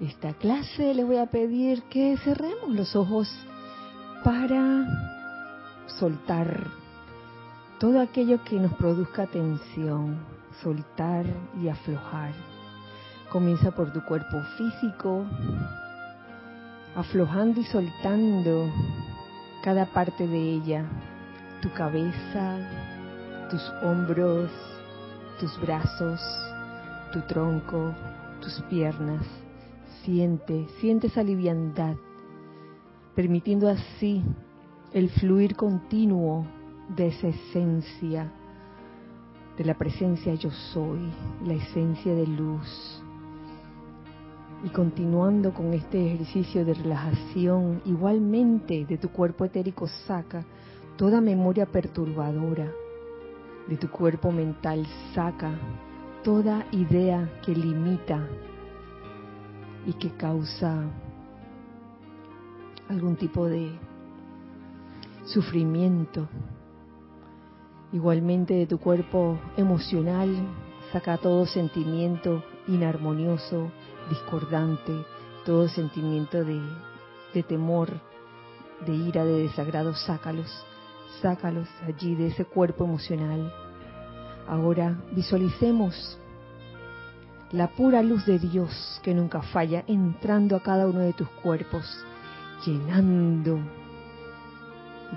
esta clase, les voy a pedir que cerremos los ojos para soltar todo aquello que nos produzca tensión, soltar y aflojar. Comienza por tu cuerpo físico, aflojando y soltando cada parte de ella, tu cabeza, tus hombros, tus brazos, tu tronco, tus piernas. Siente, siente esa liviandad, permitiendo así el fluir continuo de esa esencia, de la presencia yo soy, la esencia de luz. Y continuando con este ejercicio de relajación, igualmente de tu cuerpo etérico saca toda memoria perturbadora, de tu cuerpo mental saca toda idea que limita y que causa algún tipo de sufrimiento. Igualmente de tu cuerpo emocional saca todo sentimiento inarmonioso, discordante, todo sentimiento de, de temor, de ira, de desagrado, sácalos, sácalos allí de ese cuerpo emocional. Ahora visualicemos la pura luz de Dios que nunca falla entrando a cada uno de tus cuerpos, llenando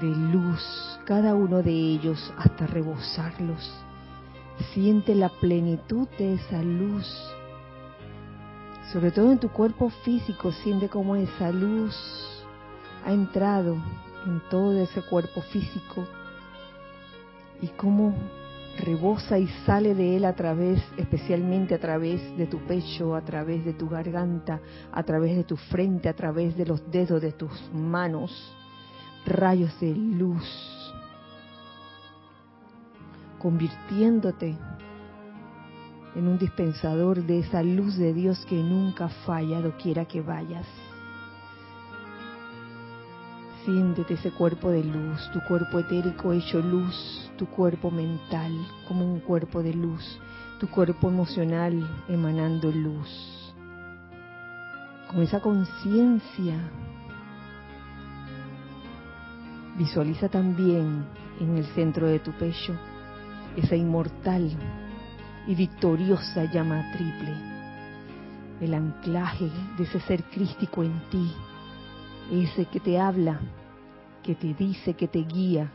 de luz cada uno de ellos hasta rebosarlos. Siente la plenitud de esa luz. Sobre todo en tu cuerpo físico, siente cómo esa luz ha entrado en todo ese cuerpo físico y cómo rebosa y sale de él a través, especialmente a través de tu pecho, a través de tu garganta, a través de tu frente, a través de los dedos de tus manos, rayos de luz, convirtiéndote en un dispensador de esa luz de Dios que nunca falla, quiera que vayas. Siéntete ese cuerpo de luz, tu cuerpo etérico hecho luz, tu cuerpo mental como un cuerpo de luz, tu cuerpo emocional emanando luz. Con esa conciencia, visualiza también en el centro de tu pecho esa inmortal y victoriosa llama triple, el anclaje de ese ser crístico en ti ese que te habla, que te dice, que te guía.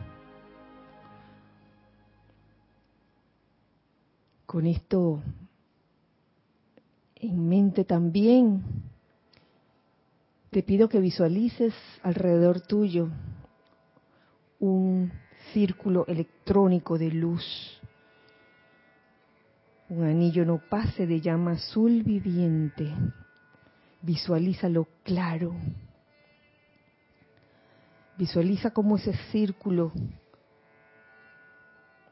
Con esto en mente también, te pido que visualices alrededor tuyo un círculo electrónico de luz, un anillo no pase de llama azul viviente. Visualízalo claro, Visualiza cómo ese círculo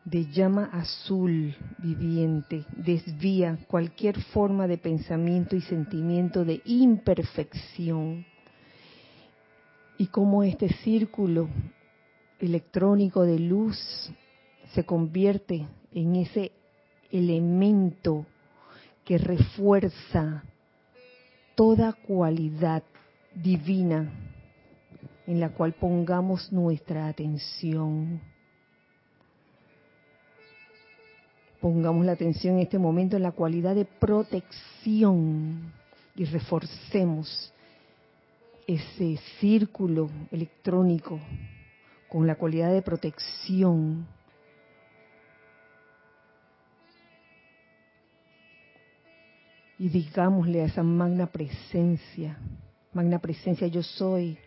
de llama azul viviente desvía cualquier forma de pensamiento y sentimiento de imperfección. Y cómo este círculo electrónico de luz se convierte en ese elemento que refuerza toda cualidad divina en la cual pongamos nuestra atención. Pongamos la atención en este momento en la cualidad de protección y reforcemos ese círculo electrónico con la cualidad de protección. Y digámosle a esa magna presencia, magna presencia yo soy,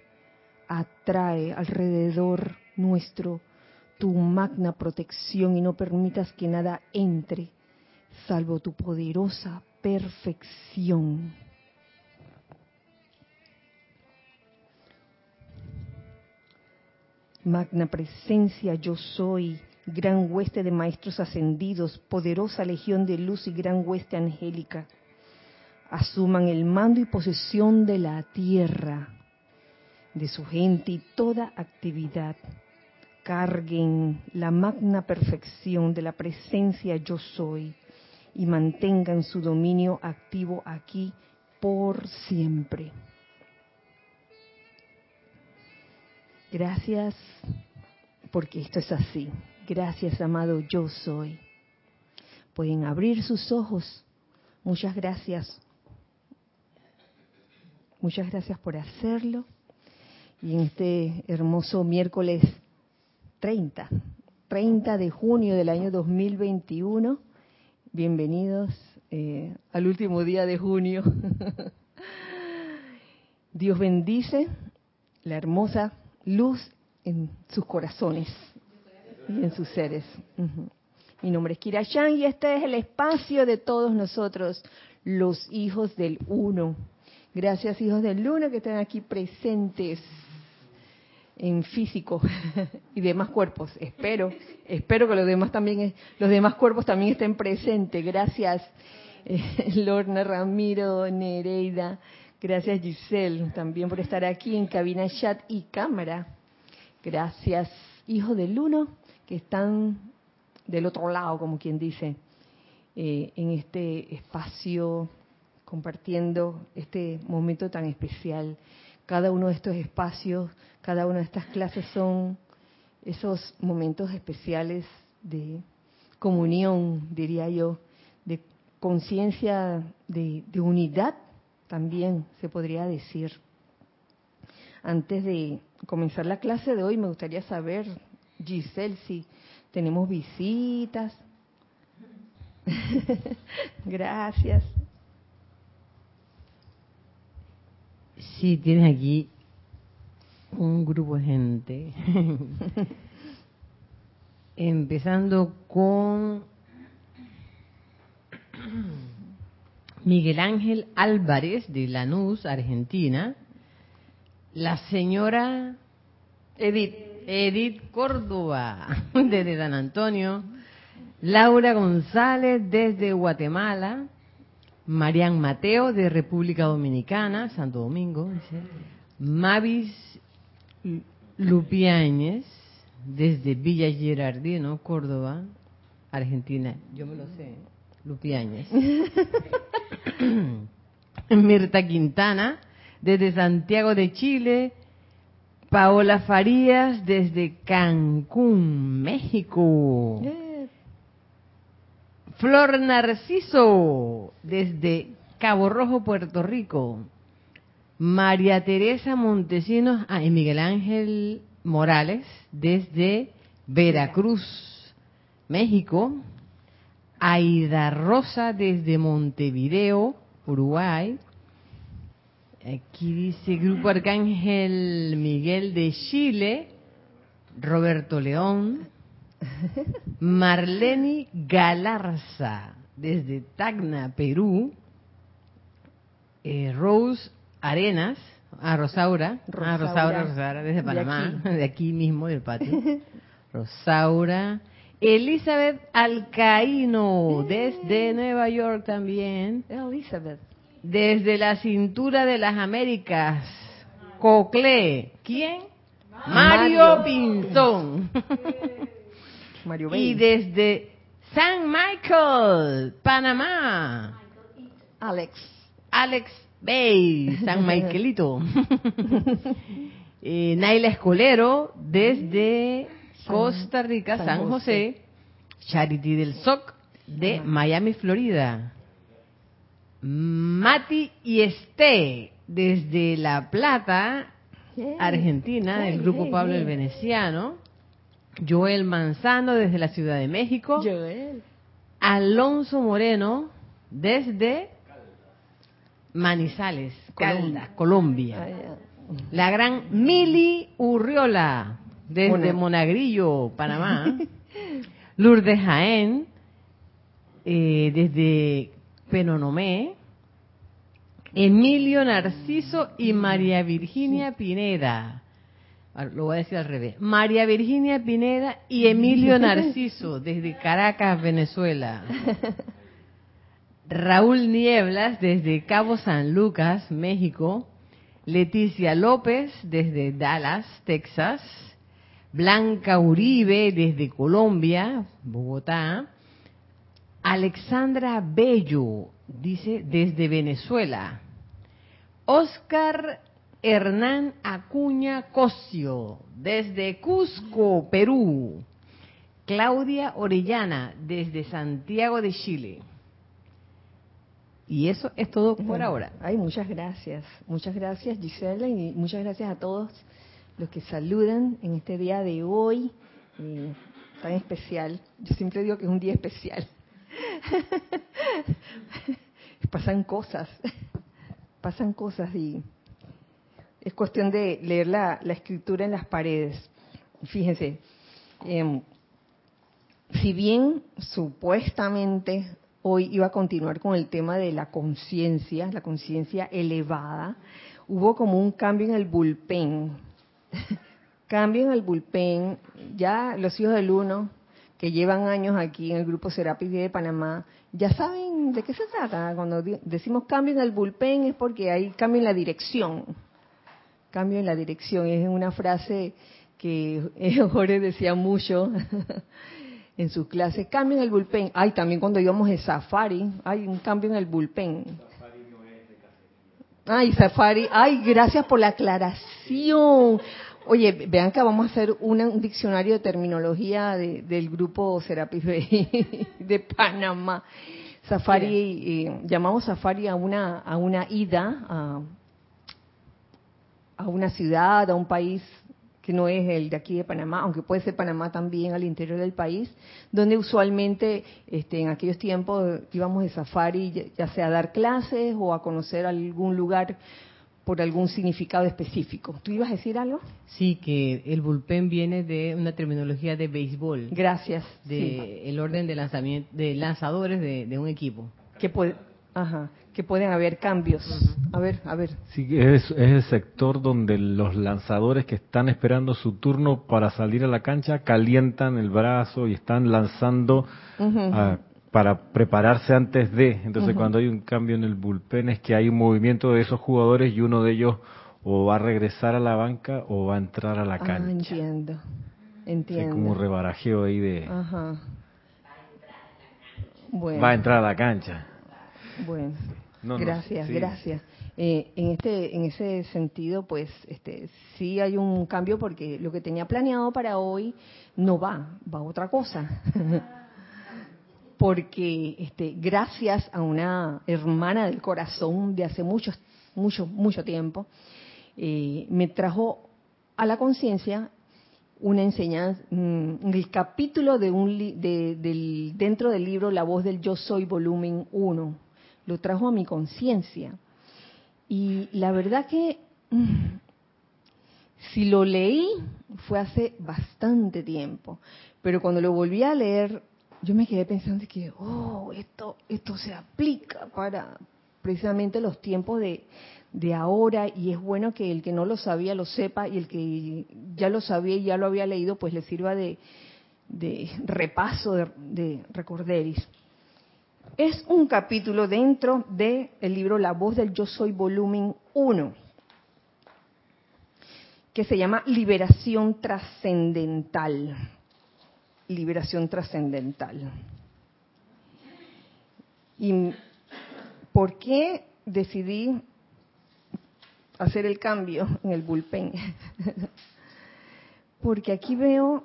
atrae alrededor nuestro tu magna protección y no permitas que nada entre salvo tu poderosa perfección. Magna presencia yo soy, gran hueste de maestros ascendidos, poderosa legión de luz y gran hueste angélica. Asuman el mando y posesión de la tierra de su gente y toda actividad. Carguen la magna perfección de la presencia yo soy y mantengan su dominio activo aquí por siempre. Gracias porque esto es así. Gracias, amado, yo soy. Pueden abrir sus ojos. Muchas gracias. Muchas gracias por hacerlo. Y en este hermoso miércoles 30, 30 de junio del año 2021, bienvenidos eh, al último día de junio. Dios bendice la hermosa luz en sus corazones y en sus seres. Mi nombre es Kira Chan y este es el espacio de todos nosotros, los hijos del Uno. Gracias, hijos del Uno, que están aquí presentes en físico y demás cuerpos. Espero, espero que los demás también, los demás cuerpos también estén presentes. Gracias, eh, Lorna Ramiro, Nereida. Gracias, Giselle, también por estar aquí en cabina chat y cámara. Gracias, hijos del uno, que están del otro lado, como quien dice, eh, en este espacio, compartiendo este momento tan especial. Cada uno de estos espacios, cada una de estas clases son esos momentos especiales de comunión, diría yo, de conciencia de unidad también se podría decir. Antes de comenzar la clase de hoy, me gustaría saber, Giselle, si tenemos visitas. Gracias. Sí, tienes aquí un grupo de gente. Empezando con Miguel Ángel Álvarez de Lanús, Argentina, la señora Edith, Edith Córdoba desde San Antonio, Laura González desde Guatemala, Marian Mateo de República Dominicana, Santo Domingo, Mavis Lupiáñez desde Villa Gerardino, Córdoba, Argentina. Yo me lo sé. Lupiáñez. Mirta Quintana, desde Santiago de Chile. Paola Farías, desde Cancún, México. Flor Narciso, desde Cabo Rojo, Puerto Rico. María Teresa Montesinos ah, y Miguel Ángel Morales, desde Veracruz, México. Aida Rosa desde Montevideo, Uruguay. Aquí dice Grupo Arcángel Miguel de Chile, Roberto León, Marleni Galarza desde Tacna, Perú, eh, Rose Arenas, a Rosaura, Rosaura, Rosaura, Rosaura desde Panamá, de aquí mismo del patio. Rosaura, Elizabeth Alcaíno, desde Nueva York también. Elizabeth. Desde la cintura de las Américas. Cocle. ¿Quién? Mario, Pinzón. Mario y desde San Michael, Panamá. Alex. Alex Bay, San Michaelito. eh, Naila Escolero, desde Costa Rica, San, José. Charity del SOC de Miami, Florida. Mati y Esté desde La Plata, Argentina, del grupo Pablo el Veneciano. Joel Manzano desde la Ciudad de México. Joel. Alonso Moreno desde Manizales, Caldas, Colombia. La gran Mili Urriola desde Monagrillo, Panamá. Lourdes Jaén, eh, desde Penonomé. Emilio Narciso y María Virginia Pineda. Lo voy a decir al revés. María Virginia Pineda y Emilio Narciso, desde Caracas, Venezuela. Raúl Nieblas, desde Cabo San Lucas, México. Leticia López, desde Dallas, Texas. Blanca Uribe desde Colombia, Bogotá. Alexandra Bello, dice, desde Venezuela. Oscar Hernán Acuña Cosio, desde Cusco, Perú. Claudia Orellana, desde Santiago de Chile. Y eso es todo por ahora. Ay, muchas gracias. Muchas gracias, Gisela, y muchas gracias a todos los que saludan en este día de hoy, eh, tan especial. Yo siempre digo que es un día especial. pasan cosas, pasan cosas y es cuestión de leer la, escritura en las paredes. Fíjense, em, si bien supuestamente hoy iba a continuar con el tema de la conciencia, la conciencia elevada, hubo como un cambio en el bullpen. cambio en el bullpen, ya los hijos del uno, que llevan años aquí en el grupo Serapis de Panamá, ya saben de qué se trata. Cuando decimos cambio en el bullpen es porque hay cambio en la dirección. Cambio en la dirección. Es una frase que Jorge decía mucho en sus clases. Cambio en el bullpen. Ay, también cuando íbamos de safari, hay un cambio en el bullpen. Ay, safari. Ay, gracias por la aclaración. Oye, vean que vamos a hacer un diccionario de terminología del grupo Serapis de, Panamá. Safari, eh, llamamos safari a una, a una ida a, a una ciudad, a un país que no es el de aquí de Panamá, aunque puede ser Panamá también al interior del país, donde usualmente este, en aquellos tiempos íbamos de safari, ya sea a dar clases o a conocer algún lugar por algún significado específico. ¿Tú ibas a decir algo? Sí, que el bullpen viene de una terminología de béisbol. Gracias. De el orden de lanzamiento de lanzadores de, un equipo. Que puede, ajá, que pueden haber cambios. A ver, a ver. Sí, es, es el sector donde los lanzadores que están esperando su turno para salir a la cancha calientan el brazo y están lanzando a para prepararse antes de. Entonces, cuando hay un cambio en el bullpen es que hay un movimiento de esos jugadores y uno de ellos o va a regresar a la banca o va a entrar a la ah, cancha. entiendo. Entiendo. Hay como un rebarajeo ahí de. Ajá. Bueno. Va a entrar a la cancha. Bueno. Gracias, gracias. Eh, en este, en ese sentido, pues, este, sí hay un cambio porque lo que tenía planeado para hoy no va, va otra cosa. porque este, gracias a una hermana del corazón de hace mucho, mucho, mucho tiempo, eh, me trajo a la conciencia una enseñanza, mm, el capítulo de un del, dentro del libro La voz del yo soy volumen 1, lo trajo a mi conciencia. Y la verdad que mm, si lo leí fue hace bastante tiempo, pero cuando lo volví a leer yo me quedé pensando que, oh, esto, esto se aplica para precisamente los tiempos de, de ahora y es bueno que el que no lo sabía lo sepa y el que ya lo sabía y ya lo había leído pues le sirva de, de repaso, de, de, recorderis. Es un capítulo dentro del libro La voz del yo soy volumen 1 que se llama Liberación Trascendental liberación trascendental. ¿Y por qué decidí hacer el cambio en el bullpen? Porque aquí veo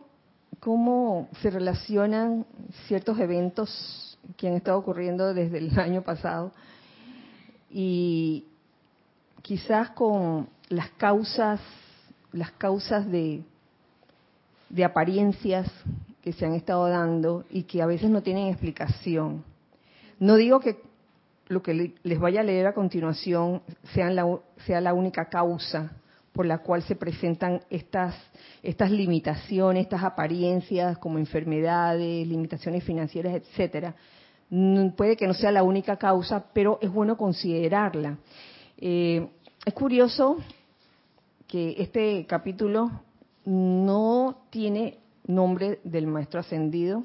cómo se relacionan ciertos eventos que han estado ocurriendo desde el año pasado y quizás con las causas las causas de, de apariencias que se han estado dando y que a veces no tienen explicación. No digo que lo que les vaya a leer a continuación sea la, sea la única causa por la cual se presentan estas, estas limitaciones, estas apariencias como enfermedades, limitaciones financieras, etcétera. Puede que no sea la única causa, pero es bueno considerarla. Eh, es curioso que este capítulo no tiene nombre del maestro ascendido,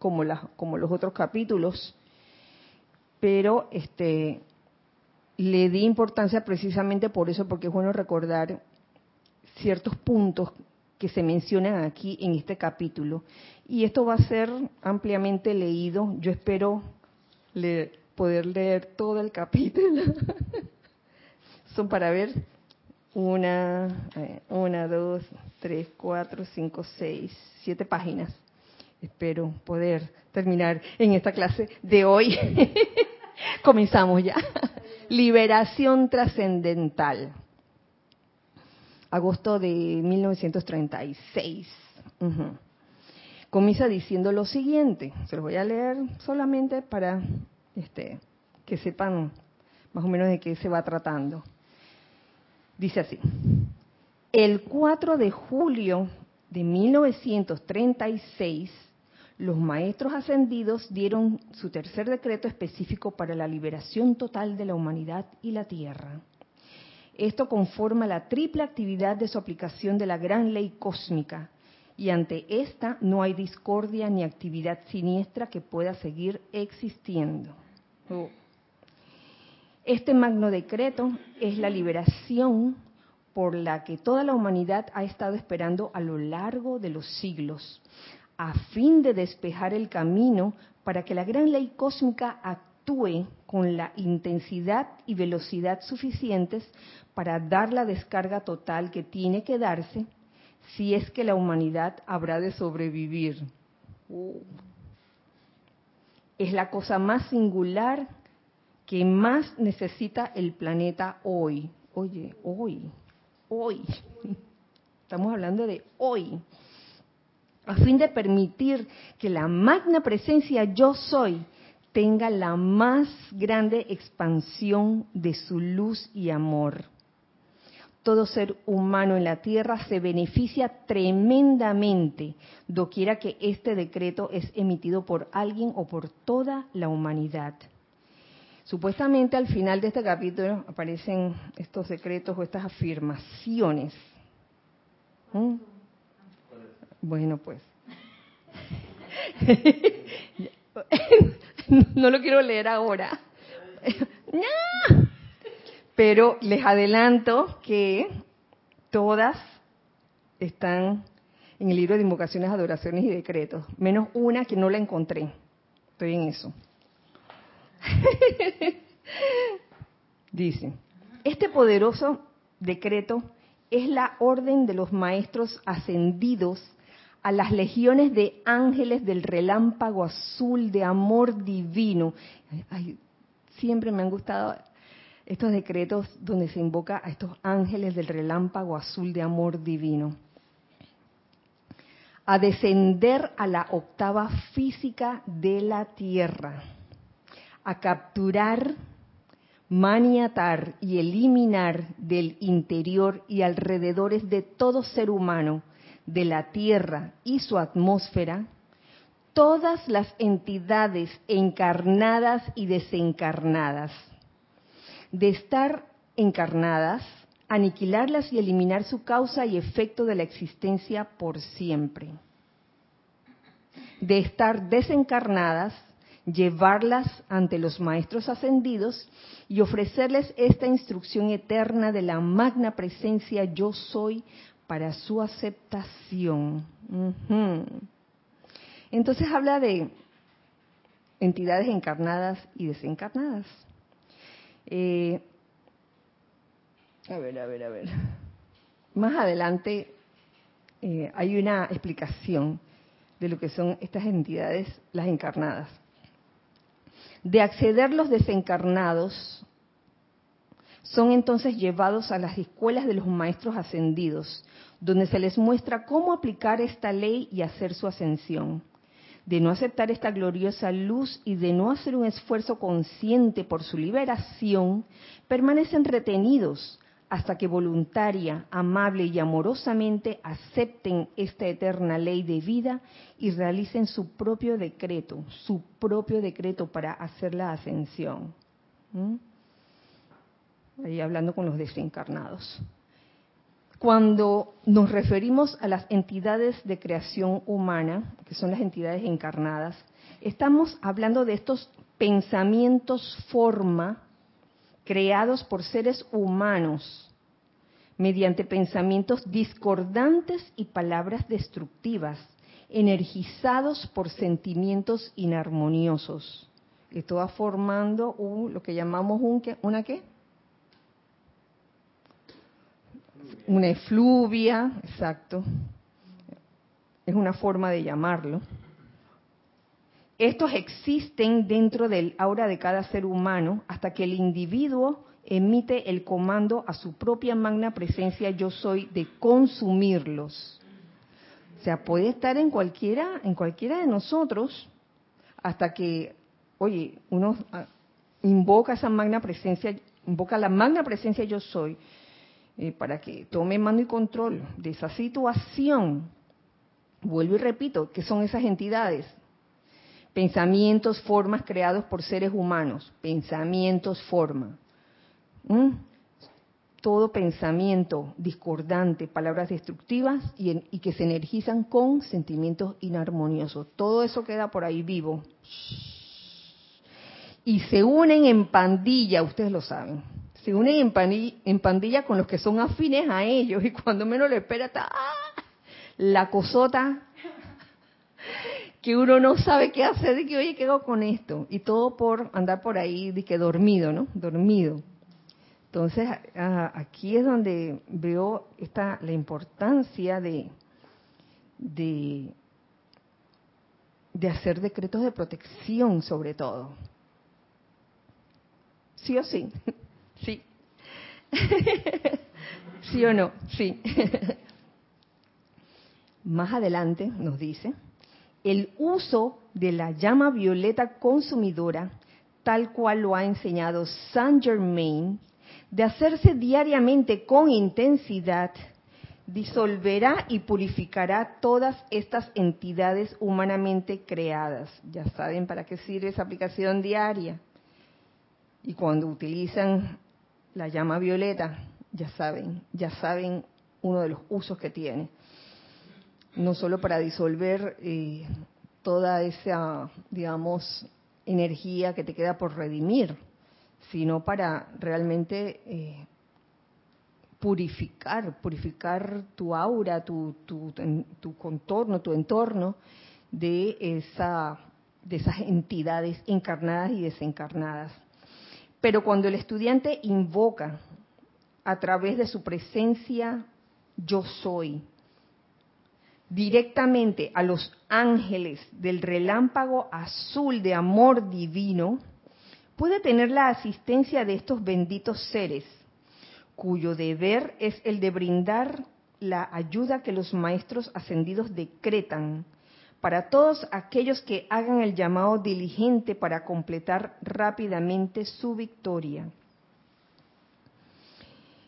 como los otros capítulos, pero este le di importancia precisamente por eso, porque es bueno recordar ciertos puntos que se mencionan aquí en este capítulo. Y esto va a ser ampliamente leído. Yo espero poder leer todo el capítulo. son para ver una, eh, una, dos, tres, cuatro, cinco, seis, siete páginas. Espero poder terminar en esta clase de hoy. Comenzamos ya. Liberación trascendental. Agosto de 1936. Comienza diciendo lo siguiente. Se los voy a leer solamente para este, que sepan más o menos de qué se va tratando. Dice así. El 4 de julio de 1936, los maestros ascendidos dieron su tercer decreto específico para la liberación total de la humanidad y la tierra. Esto conforma la triple actividad de su aplicación de la gran ley cósmica, y ante esta no hay discordia ni actividad siniestra que pueda seguir existiendo. Este magno decreto es la liberación por la que toda la humanidad ha estado esperando a lo largo de los siglos, a fin de despejar el camino para que la gran ley cósmica actúe con la intensidad y velocidad suficientes para dar la descarga total que tiene que darse si es que la humanidad habrá de sobrevivir. Oh. Es la cosa más singular que más necesita el planeta hoy. Oye, hoy, hoy. Estamos hablando de hoy. A fin de permitir que la magna presencia yo soy tenga la más grande expansión de su luz y amor. Todo ser humano en la tierra se beneficia tremendamente doquiera que este decreto es emitido por alguien o por toda la humanidad. Supuestamente al final de este capítulo aparecen estos secretos o estas afirmaciones. ¿Mm? Bueno, pues. no lo quiero leer ahora. Pero les adelanto que todas están en el libro de invocaciones, adoraciones y decretos, menos una que no la encontré. Estoy en eso. Dice, este poderoso decreto es la orden de los maestros ascendidos a las legiones de ángeles del relámpago azul de amor divino. siempre me han gustado estos decretos donde se invoca a estos ángeles del relámpago azul de amor divino. A descender a la octava física de la tierra a capturar, maniatar y eliminar del interior y alrededores de todo ser humano, de la Tierra y su atmósfera, todas las entidades encarnadas y desencarnadas. De estar encarnadas, aniquilarlas y eliminar su causa y efecto de la existencia por siempre. De estar desencarnadas, llevarlas ante los maestros ascendidos y ofrecerles esta instrucción eterna de la magna presencia yo soy para su aceptación. Entonces habla de entidades encarnadas y desencarnadas. Eh, a ver, a ver, a ver. Más adelante eh, hay una explicación de lo que son estas entidades, las encarnadas de acceder los desencarnados, son entonces llevados a las escuelas de los maestros ascendidos, donde se les muestra cómo aplicar esta ley y hacer su ascensión. De no aceptar esta gloriosa luz y de no hacer un esfuerzo consciente por su liberación, permanecen retenidos hasta que voluntaria, amable y amorosamente acepten esta eterna ley de vida y realicen su propio decreto, su propio decreto para hacer la ascensión. ¿Mm? Ahí hablando con los desencarnados. Cuando nos referimos a las entidades de creación humana, que son las entidades encarnadas, estamos hablando de estos pensamientos forma creados por seres humanos mediante pensamientos discordantes y palabras destructivas, energizados por sentimientos inarmoniosos. Esto va formando lo que llamamos un, una qué? Una efluvia, exacto. Es una forma de llamarlo. Estos existen dentro del aura de cada ser humano hasta que el individuo emite el comando a su propia magna presencia yo soy de consumirlos. O sea, puede estar en cualquiera, en cualquiera de nosotros hasta que, oye, uno invoca esa magna presencia, invoca la magna presencia yo soy para que tome mando y control de esa situación. Vuelvo y repito, que son esas entidades? Pensamientos, formas creados por seres humanos. Pensamientos, forma. ¿Mm? Todo pensamiento discordante, palabras destructivas y, y que se energizan con sentimientos inarmoniosos. Todo eso queda por ahí vivo. Y se unen en pandilla, ustedes lo saben se unen en pandilla, en pandilla, con los que son afines a ellos y cuando menos lo espera está ¡ah! la cosota que uno no sabe qué hacer, de que oye, ¿qué con esto? Y todo por andar por ahí, de que dormido, ¿no? Dormido. Entonces, aquí es donde veo esta, la importancia de, de, de hacer decretos de protección sobre todo. ¿Sí o? Sí. ¿Sí o no? Sí. Más adelante nos dice, el uso de la llama violeta consumidora, tal cual lo ha enseñado Saint Germain, de hacerse diariamente con intensidad, disolverá y purificará todas estas entidades humanamente creadas. Ya saben para qué sirve esa aplicación diaria. Y cuando utilizan la llama violeta, ya saben, ya saben uno de los usos que tiene. No solo para disolver eh, toda esa, digamos, energía que te queda por redimir, sino para realmente eh, purificar, purificar tu aura, tu, tu, tu, contorno, tu entorno de, esa, de esas entidades encarnadas y desencarnadas. Pero cuando el estudiante invoca a través de su presencia yo soy, directamente a los ángeles del relámpago azul de amor divino, puede tener la asistencia de estos benditos seres, cuyo deber es el de brindar la ayuda que los maestros ascendidos decretan para todos aquellos que hagan el llamado diligente para completar rápidamente su victoria.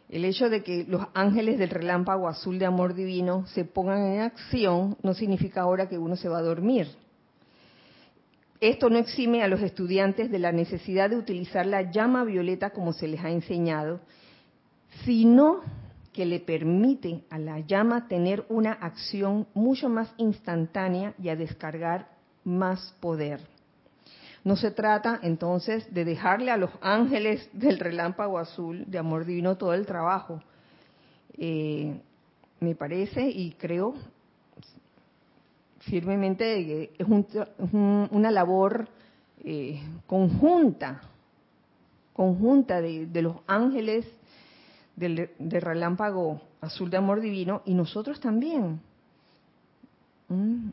El hecho de que los ángeles del relámpago azul de amor divino se pongan en acción no significa ahora que uno se va a dormir. Esto no exime a los estudiantes de la necesidad de utilizar la llama violeta como se les ha enseñado, sino que le permite a la llama tener una acción mucho más instantánea y a descargar más poder. No se trata entonces de dejarle a los ángeles del relámpago azul de amor divino todo el trabajo. Eh, me parece y creo firmemente que es una labor eh, conjunta, conjunta de los ángeles del, relámpago azul de amor divino y nosotros también. Mm.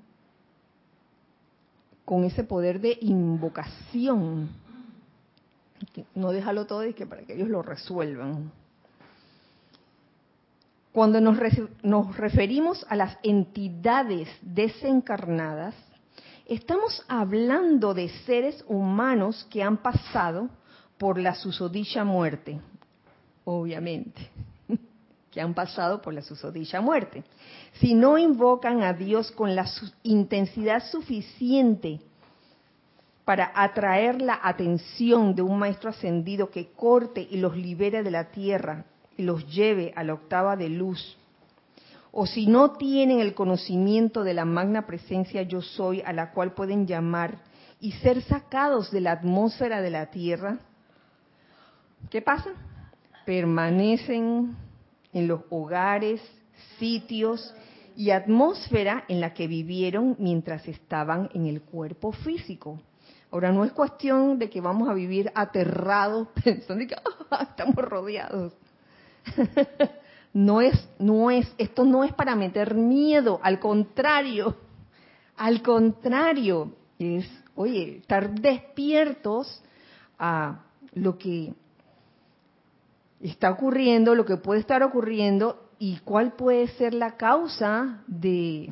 Con ese poder de invocación. No déjalo todo y que para que ellos lo resuelvan. Cuando nos, nos referimos a las entidades desencarnadas, estamos hablando de seres humanos que han pasado por la susodicha muerte, obviamente, que han pasado por la susodicha muerte. Si no invocan a Dios con la intensidad suficiente para atraer la atención de un maestro ascendido que corte y los libere de la tierra y los lleve a la octava de luz, o si no tienen el conocimiento de la magna presencia yo soy a la cual pueden llamar y ser sacados de la atmósfera de la tierra, ¿qué pasa? Permanecen en los hogares, sitios y atmósfera en la que vivieron mientras estaban en el cuerpo físico. Ahora, no es cuestión de que vamos a vivir aterrados pensando que ah, estamos rodeados. no es, no es, esto no es para meter miedo, al contrario, al contrario, es, oye, estar despiertos a lo que está ocurriendo, lo que puede estar ocurriendo y cuál puede ser la causa de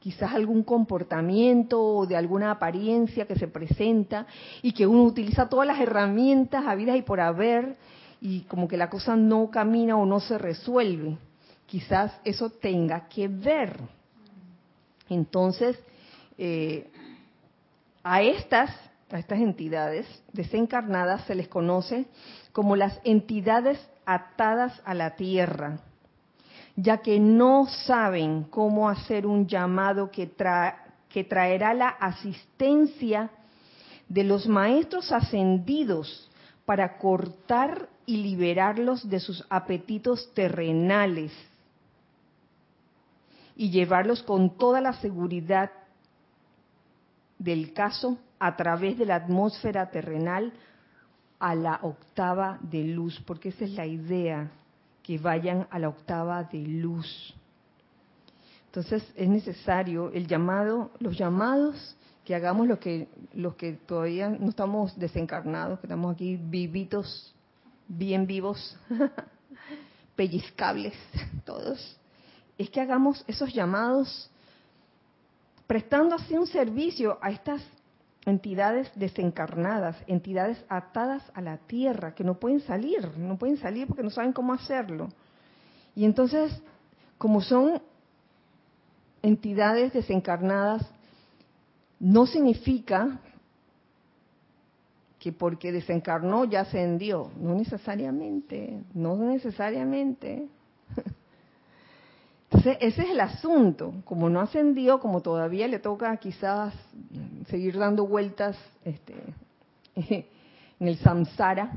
quizás algún comportamiento o de alguna apariencia que se presenta y que uno utiliza todas las herramientas habidas y por haber y como que la cosa no camina o no se resuelve. Quizás eso tenga que ver. Entonces, eh, a estas, a estas entidades desencarnadas se les conoce como las entidades atadas a la tierra, ya que no saben cómo hacer un llamado que, que traerá la asistencia de los maestros ascendidos para cortar y liberarlos de sus apetitos terrenales y llevarlos con toda la seguridad del caso a través de la atmósfera terrenal a la octava de luz, porque esa es la idea, que vayan a la octava de luz. Entonces es necesario el llamado, los llamados que hagamos los que los que todavía no estamos desencarnados, que estamos aquí vivitos, bien vivos, pellizcables todos, es que hagamos esos llamados prestando así un servicio a estas entidades desencarnadas, entidades atadas a la tierra, que no pueden salir, no pueden salir porque no saben cómo hacerlo. Y entonces, como son entidades desencarnadas, no significa que porque desencarnó ya ascendió, no necesariamente, no necesariamente. Ese es el asunto. Como no ascendió, como todavía le toca quizás seguir dando vueltas este, en el samsara,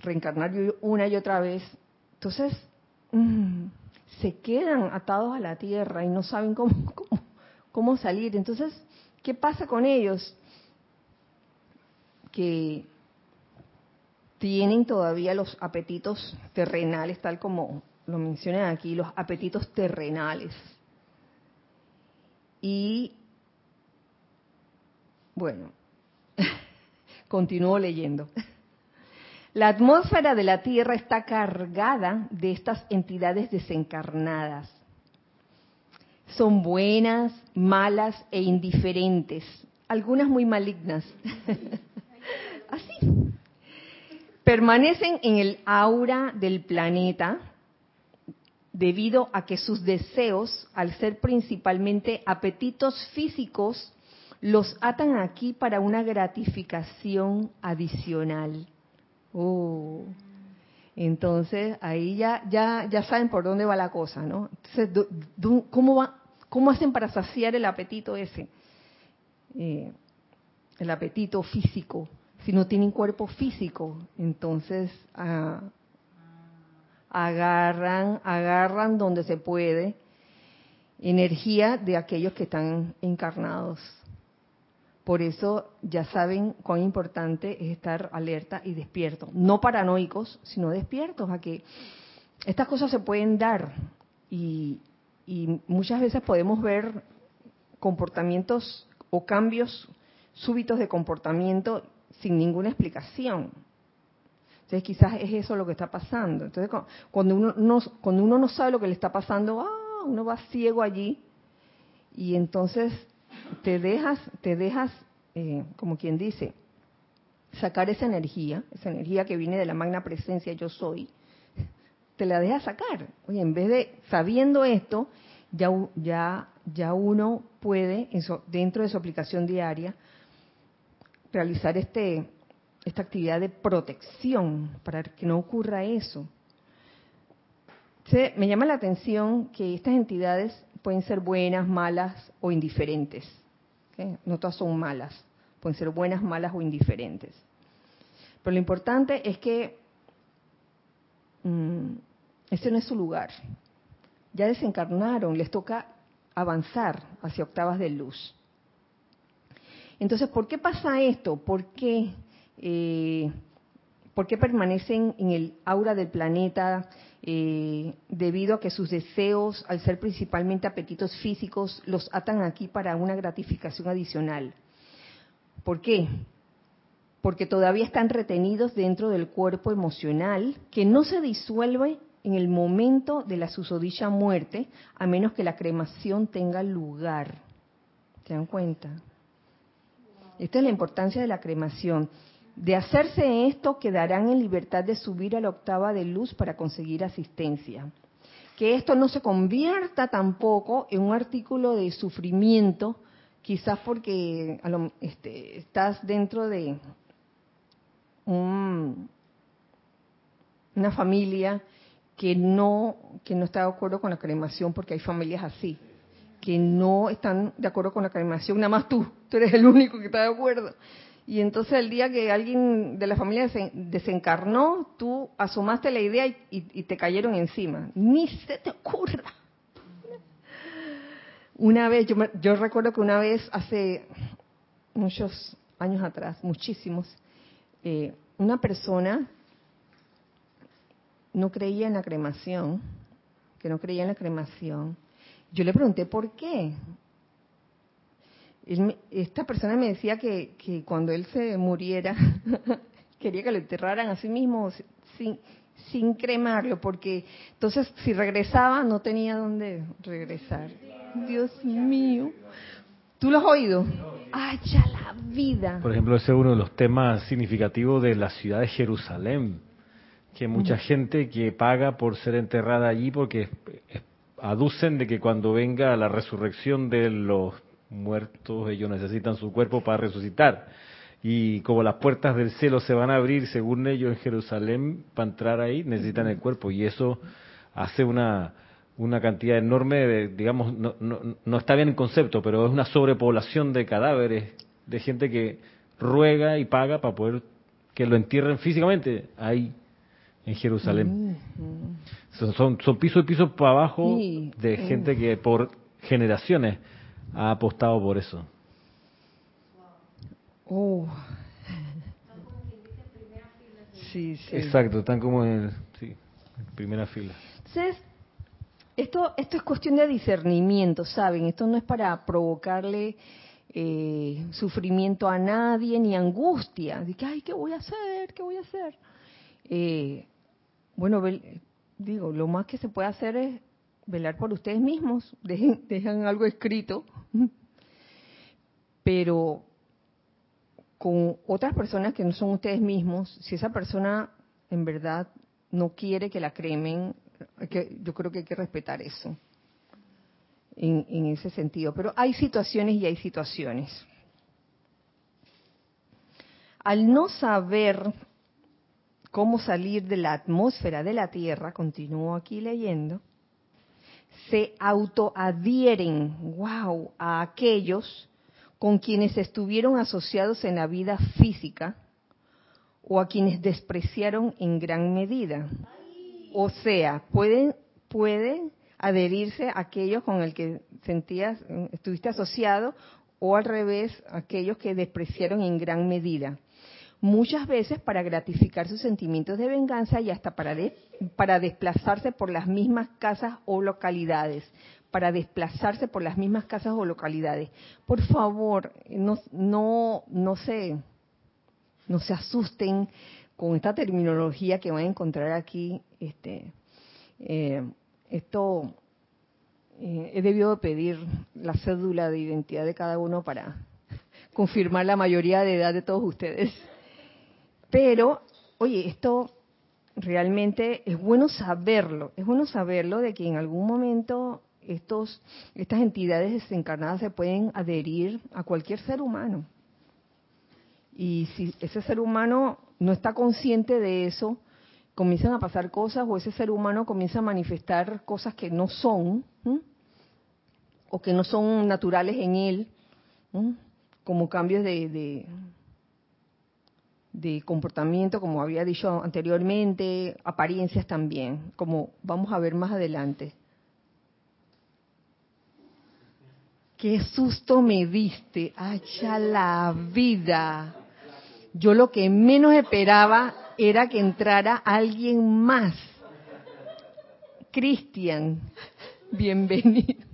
reencarnar una y otra vez, entonces mm, se quedan atados a la tierra y no saben cómo, cómo salir. Entonces, ¿Qué pasa con ellos? Que tienen todavía los apetitos terrenales, tal como lo mencionan aquí, los apetitos terrenales. Y bueno, continúo leyendo. La atmósfera de la Tierra está cargada de estas entidades desencarnadas son buenas, malas e indiferentes, algunas muy malignas. Así. Permanecen en el aura del planeta debido a que sus deseos, al ser principalmente apetitos físicos, los atan aquí para una gratificación adicional. Oh. Entonces, ahí ya, ya, ya saben por dónde va la cosa, ¿no? Entonces, ¿cómo, va, ¿cómo hacen para saciar el apetito ese? Eh, el apetito físico. Si no tienen cuerpo físico, entonces ah, agarran, agarran donde se puede energía de aquellos que están encarnados por eso ya saben cuán importante es estar alerta y despierto. No paranoicos, sino despiertos a que estas cosas se pueden dar y, muchas veces podemos ver comportamientos o cambios súbitos de comportamiento sin ninguna explicación. Entonces quizás es eso lo que está pasando. Entonces cuando uno no, cuando uno no sabe lo que le está pasando, ah, uno va ciego allí y entonces te dejas, te dejas, eh, como quien dice, sacar esa energía, esa energía que viene de la magna presencia yo soy, te la dejas sacar. Oye, en vez de sabiendo esto, ya, ya, ya uno puede, dentro de su aplicación diaria, realizar este, esta actividad de protección para que no ocurra eso. me llama la atención que estas entidades pueden ser buenas, malas o indiferentes. No todas son malas, pueden ser buenas, malas o indiferentes. Pero lo importante es que mm, ese no es su lugar. Ya desencarnaron, les toca avanzar hacia octavas de luz. Entonces, ¿por qué pasa esto? ¿Por qué, eh, ¿Por qué permanecen en el aura del planeta? Eh, debido a que sus deseos, al ser principalmente apetitos físicos, los atan aquí para una gratificación adicional. ¿Por qué? Porque todavía están retenidos dentro del cuerpo emocional que no se disuelve en el momento de la susodicha muerte, a menos que la cremación tenga lugar. ¿Se dan cuenta? Esta es la importancia de la cremación. De hacerse esto, quedarán en libertad de subir a la octava de luz para conseguir asistencia. Que esto no se convierta tampoco en un artículo de sufrimiento, quizás porque este, estás dentro de una familia que no, que no está de acuerdo con la cremación, porque hay familias así, que no están de acuerdo con la cremación, nada más tú, tú eres el único que está de acuerdo. Y entonces el día que alguien de la familia desencarnó, tú asomaste la idea y, te cayeron encima. Ni se te ocurra. Una vez, yo, yo recuerdo que una vez, hace muchos años atrás, muchísimos, eh, una persona no creía en la cremación, que no creía en la cremación. Yo le pregunté por qué esta persona me decía que, cuando él se muriera, quería que lo enterraran a sí mismo sin, sin cremarlo, porque entonces si regresaba no tenía dónde regresar. Dios mío. ¿Tú lo has oído? ¡Ay, ya la vida! Por ejemplo, ese es uno de los temas significativos de la ciudad de Jerusalén, que mucha gente que paga por ser enterrada allí porque aducen de que cuando venga la resurrección de los muertos, ellos necesitan su cuerpo para resucitar. Y como las puertas del cielo se van a abrir, según ellos en Jerusalén, para entrar ahí, necesitan el cuerpo. Y eso hace una, una cantidad enorme de, digamos, no, no, no está bien en concepto, pero es una sobrepoblación de cadáveres, de gente que ruega y paga para poder que lo entierren físicamente ahí en Jerusalén. Son, son, pisos y pisos para abajo de gente que por generaciones ha apostado por eso. Oh. Sí, sí. Exacto, están como en, primera fila. Entonces, esto, esto es cuestión de discernimiento, ¿saben? Esto no es para provocarle eh, sufrimiento a nadie ni angustia. De que, ay, ¿qué voy a hacer? ¿Qué voy a hacer? Eh, bueno, digo, lo más que se puede hacer es velar por ustedes mismos, dejen, dejan algo escrito, pero con otras personas que no son ustedes mismos, si esa persona en verdad no quiere que la cremen, yo creo que hay que respetar eso en, en ese sentido. Pero hay situaciones y hay situaciones. Al no saber cómo salir de la atmósfera de la Tierra, continúo aquí leyendo, se autoadhieren, wow, a aquellos con quienes estuvieron asociados en la vida física o a quienes despreciaron en gran medida. O sea, pueden, pueden adherirse a aquellos con el que sentías, estuviste asociado, o al revés, aquellos que despreciaron en gran medida muchas veces para gratificar sus sentimientos de venganza y hasta para, para desplazarse por las mismas casas o localidades, para desplazarse por las mismas casas o localidades. Por favor, no, no, no se, no se asusten con esta terminología que van a encontrar aquí. Este, eh, esto eh, he debido pedir la cédula de identidad de cada uno para confirmar la mayoría de edad de todos ustedes. Pero, oye, esto realmente es bueno saberlo, es bueno saberlo de que en algún momento estos, estas entidades desencarnadas se pueden adherir a cualquier ser humano. Y si ese ser humano no está consciente de eso, comienzan a pasar cosas o ese ser humano comienza a manifestar cosas que no son o que no son naturales en él, como cambios de, de comportamiento, como había dicho anteriormente, apariencias también, como vamos a ver más adelante. Qué susto me diste, ya la vida. Yo lo que menos esperaba era que entrara alguien más. Cristian, bienvenido.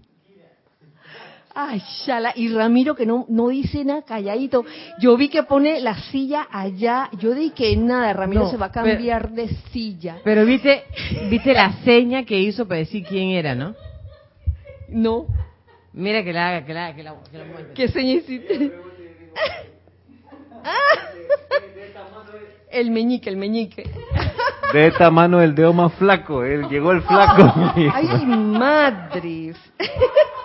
Ay, shala. Y Ramiro que no, no dice nada, calladito. Yo vi que pone la silla allá. Yo dije que nada, Ramiro No, se va a pero- cambiar de silla. Pero viste, viste la seña que hizo para decir quién era, ¿no? No, Mira que la haga, que la haga, que la, que la muestre. ¿qué seña hiciste? Ah. El meñique, el meñique. De esta mano el dedo más flaco, él llegó el flaco. Ay, madres.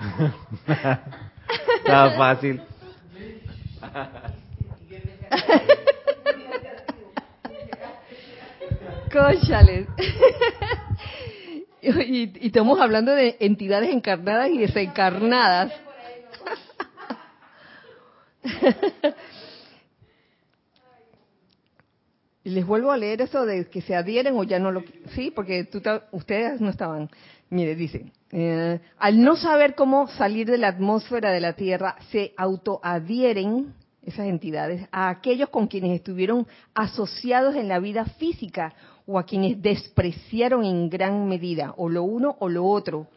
Estaba fácil. Cóchales. Y, y estamos hablando de entidades encarnadas y desencarnadas. Y les vuelvo a leer eso de que se adhieren o ya no lo... Sí, porque tú ustedes no estaban. Mire, dice, eh, al no saber cómo salir de la atmósfera de la Tierra, se autoadhieren esas entidades a aquellos con quienes estuvieron asociados en la vida física o a quienes despreciaron en gran medida, o lo uno o lo otro.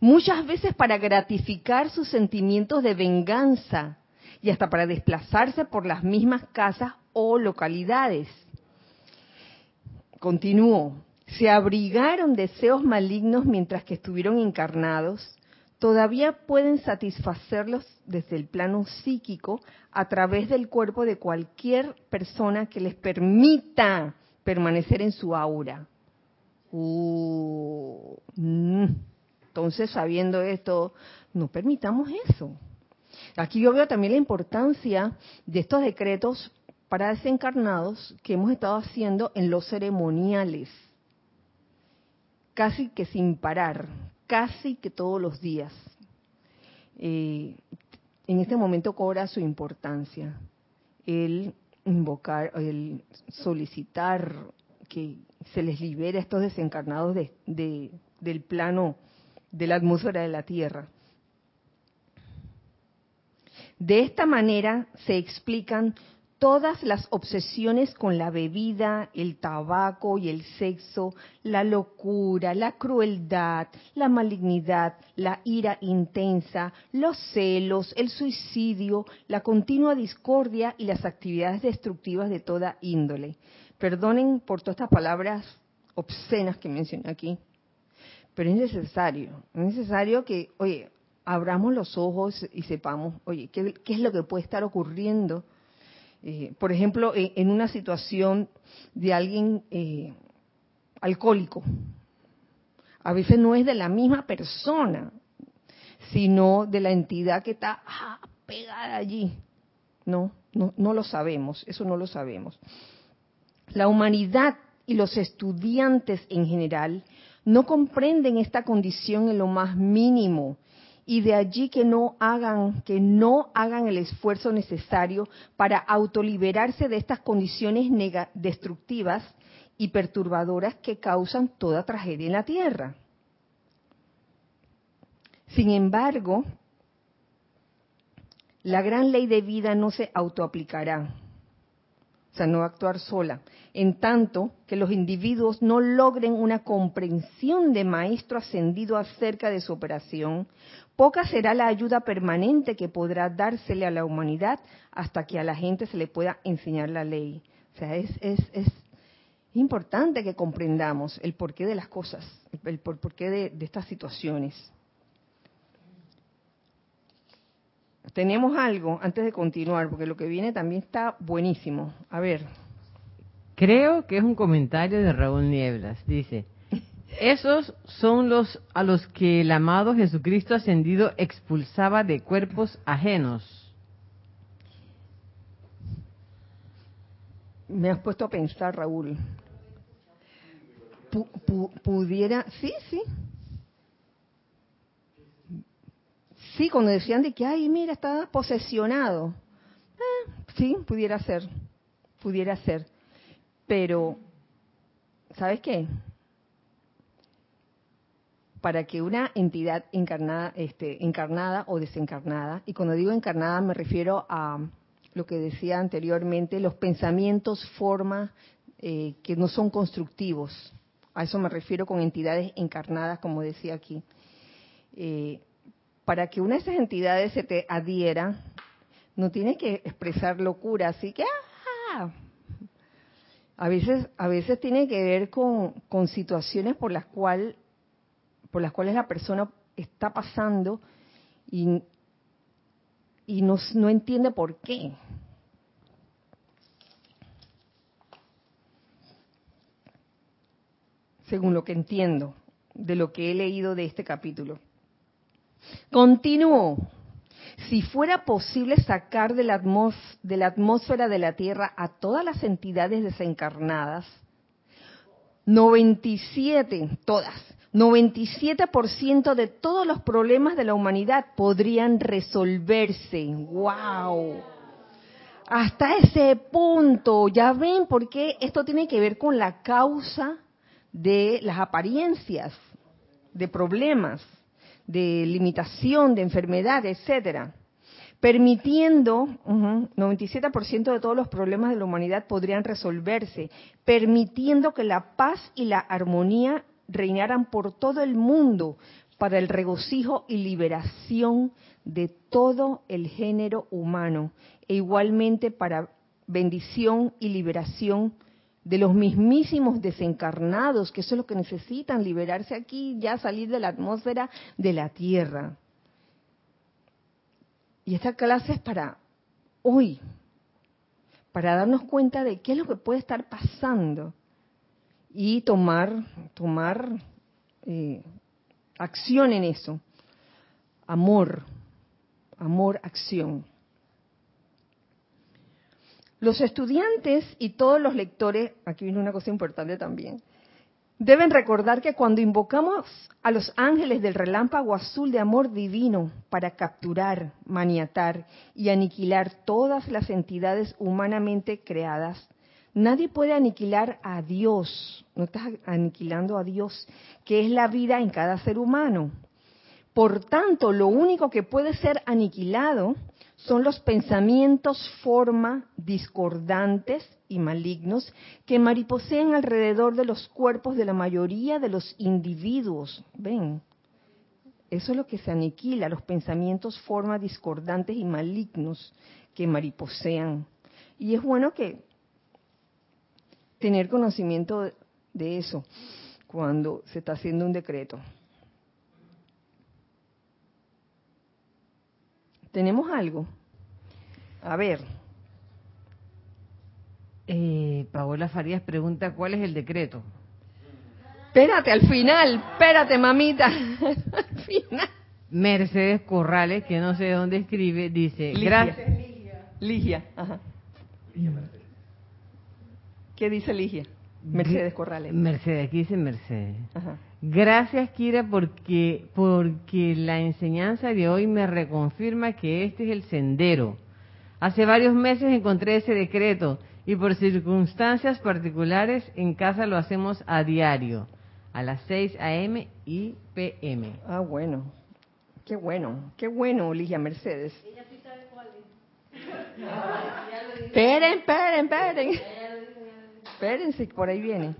Muchas veces para gratificar sus sentimientos de venganza y hasta para desplazarse por las mismas casas o localidades. Continúo. Se abrigaron deseos malignos mientras que estuvieron encarnados. Todavía pueden satisfacerlos desde el plano psíquico a través del cuerpo de cualquier persona que les permita permanecer en su aura. Uh. Entonces, sabiendo esto, no permitamos eso. Aquí yo veo también la importancia de estos decretos para desencarnados que hemos estado haciendo en los ceremoniales, casi que sin parar, casi que todos los días. Eh, en este momento cobra su importancia el invocar, el solicitar que se les libere a estos desencarnados de- de- del plano de la atmósfera de la Tierra. De esta manera se explican todas las obsesiones con la bebida, el tabaco y el sexo, la locura, la crueldad, la malignidad, la ira intensa, los celos, el suicidio, la continua discordia y las actividades destructivas de toda índole. Perdonen por todas estas palabras obscenas que mencioné aquí, pero es necesario, es necesario que, oye, abramos los ojos y sepamos, oye, ¿qué, qué es lo que puede estar ocurriendo? Eh, por ejemplo, en una situación de alguien eh, alcohólico. A veces no es de la misma persona, sino de la entidad que está ah, pegada allí. No, no, no lo sabemos, eso no lo sabemos. La humanidad y los estudiantes en general no comprenden esta condición en lo más mínimo y de allí que no hagan que no hagan el esfuerzo necesario para autoliberarse de estas condiciones destructivas y perturbadoras que causan toda tragedia en la tierra. Sin embargo, la gran ley de vida no se autoaplicará, o sea, no actuar sola, en tanto que los individuos no logren una comprensión de maestro ascendido acerca de su operación, poca será la ayuda permanente que podrá dársele a la humanidad hasta que a la gente se le pueda enseñar la ley. O sea, es, es, es importante que comprendamos el porqué de las cosas, el por- porqué de estas situaciones. Tenemos algo antes de continuar, porque lo que viene también está buenísimo. A ver, Creo que es un comentario de Raúl Nieblas. Dice, esos son los a los que el amado Jesucristo ascendido expulsaba de cuerpos ajenos. me has puesto a pensar, Raúl. Pu- pu- pudiera, sí, sí. Sí, cuando decían de que, ay, mira, está posesionado. Eh, sí, pudiera ser, pudiera ser. Pero, ¿sabes qué? Para que una entidad encarnada, este, encarnada o desencarnada, y cuando digo encarnada me refiero a lo que decía anteriormente, los pensamientos, formas, eh, que no son constructivos. A eso me refiero con entidades encarnadas, como decía aquí. Eh, para que una de esas entidades se te adhiera, no tiene que expresar locura, así que ¡ah! a veces, a veces tiene que ver con, con situaciones por las, cual, por las cuales la persona está pasando y, y no, no entiende por qué. Según lo que entiendo de lo que he leído de este capítulo. Continúo. Si fuera posible sacar de la, de la atmósfera de la Tierra a todas las entidades desencarnadas, 97, todas, 97% de todos los problemas de la humanidad podrían resolverse. ¡Wow! Hasta ese punto, ya ven por qué esto tiene que ver con la causa de las apariencias de problemas de limitación, de enfermedad, etcétera, permitiendo, 97% de todos los problemas de la humanidad podrían resolverse, permitiendo que la paz y la armonía reinaran por todo el mundo para el regocijo y liberación de todo el género humano, e igualmente para bendición y liberación de los mismísimos desencarnados, que eso es lo que necesitan, liberarse aquí, ya salir de la atmósfera de la Tierra. Y esta clase es para hoy, para darnos cuenta de qué es lo que puede estar pasando y tomar, tomar eh, acción en eso. Amor, amor, acción. Los estudiantes y todos los lectores, aquí viene una cosa importante también, deben recordar que cuando invocamos a los ángeles del relámpago azul de amor divino para capturar, maniatar y aniquilar todas las entidades humanamente creadas, nadie puede aniquilar a Dios, no estás aniquilando a Dios, que es la vida en cada ser humano. Por tanto, lo único que puede ser aniquilado son los pensamientos forma discordantes y malignos que mariposean alrededor de los cuerpos de la mayoría de los individuos. Ven, eso es lo que se aniquila, los pensamientos forma discordantes y malignos que mariposean. Y es bueno que tener conocimiento de eso cuando se está haciendo un decreto. ¿Tenemos algo? A ver. Eh, Paola Farías pregunta cuál es el decreto. Espérate, al final, espérate, mamita. al final. Mercedes Corrales, que no sé de dónde escribe, dice, gracias. Ligia. Ajá. ¿Qué dice Ligia? Mercedes Corrales. Mercedes, aquí dice Mercedes. Ajá. Gracias, Kira, porque, porque la enseñanza de hoy me reconfirma que este es el sendero. Hace varios meses encontré ese decreto y por circunstancias particulares en casa lo hacemos a diario, a las 6 a.m. y p.m. Ah, bueno. Qué bueno, qué bueno, Ligia Mercedes. esperen, esperen, esperen. Espérense, por ahí viene.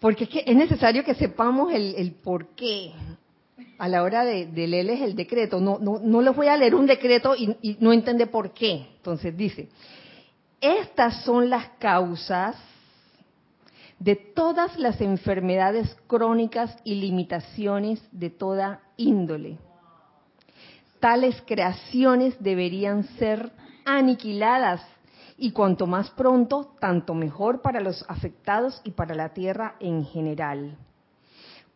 Porque es que es necesario que sepamos el, por qué a la hora de, leerles el decreto. No, no, no les voy a leer un decreto y, no entiende por qué. Entonces dice, estas son las causas de todas las enfermedades crónicas y limitaciones de toda índole. Tales creaciones deberían ser aniquiladas y cuanto más pronto, tanto mejor para los afectados y para la tierra en general.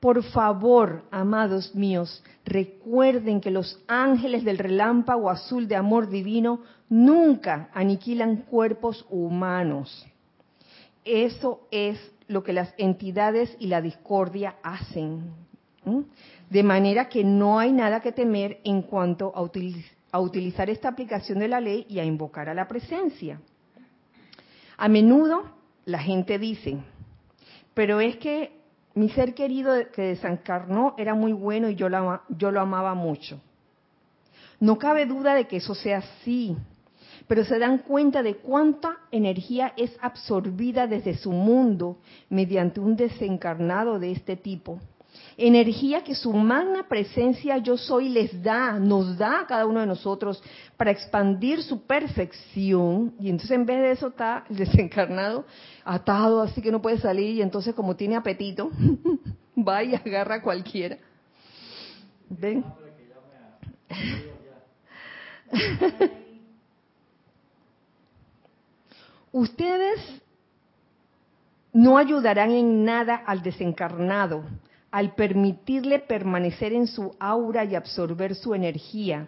Por favor, amados míos, recuerden que los ángeles del relámpago azul de amor divino nunca aniquilan cuerpos humanos. Eso es lo que las entidades y la discordia hacen. De manera que no hay nada que temer en cuanto a, a utilizar esta aplicación de la ley y a invocar a la presencia. A menudo la gente dice, pero es que mi ser querido que desencarnó era muy bueno y yo yo lo amaba mucho. No cabe duda de que eso sea así, pero se dan cuenta de cuánta energía es absorbida desde su mundo mediante un desencarnado de este tipo. Energía que su magna presencia yo soy les da, nos da a cada uno de nosotros para expandir su perfección. Y entonces en vez de eso está desencarnado atado así que no puede salir y entonces como tiene apetito, va y agarra a cualquiera. ¿Ven? Ustedes no ayudarán en nada al desencarnado al permitirle permanecer en su aura y absorber su energía,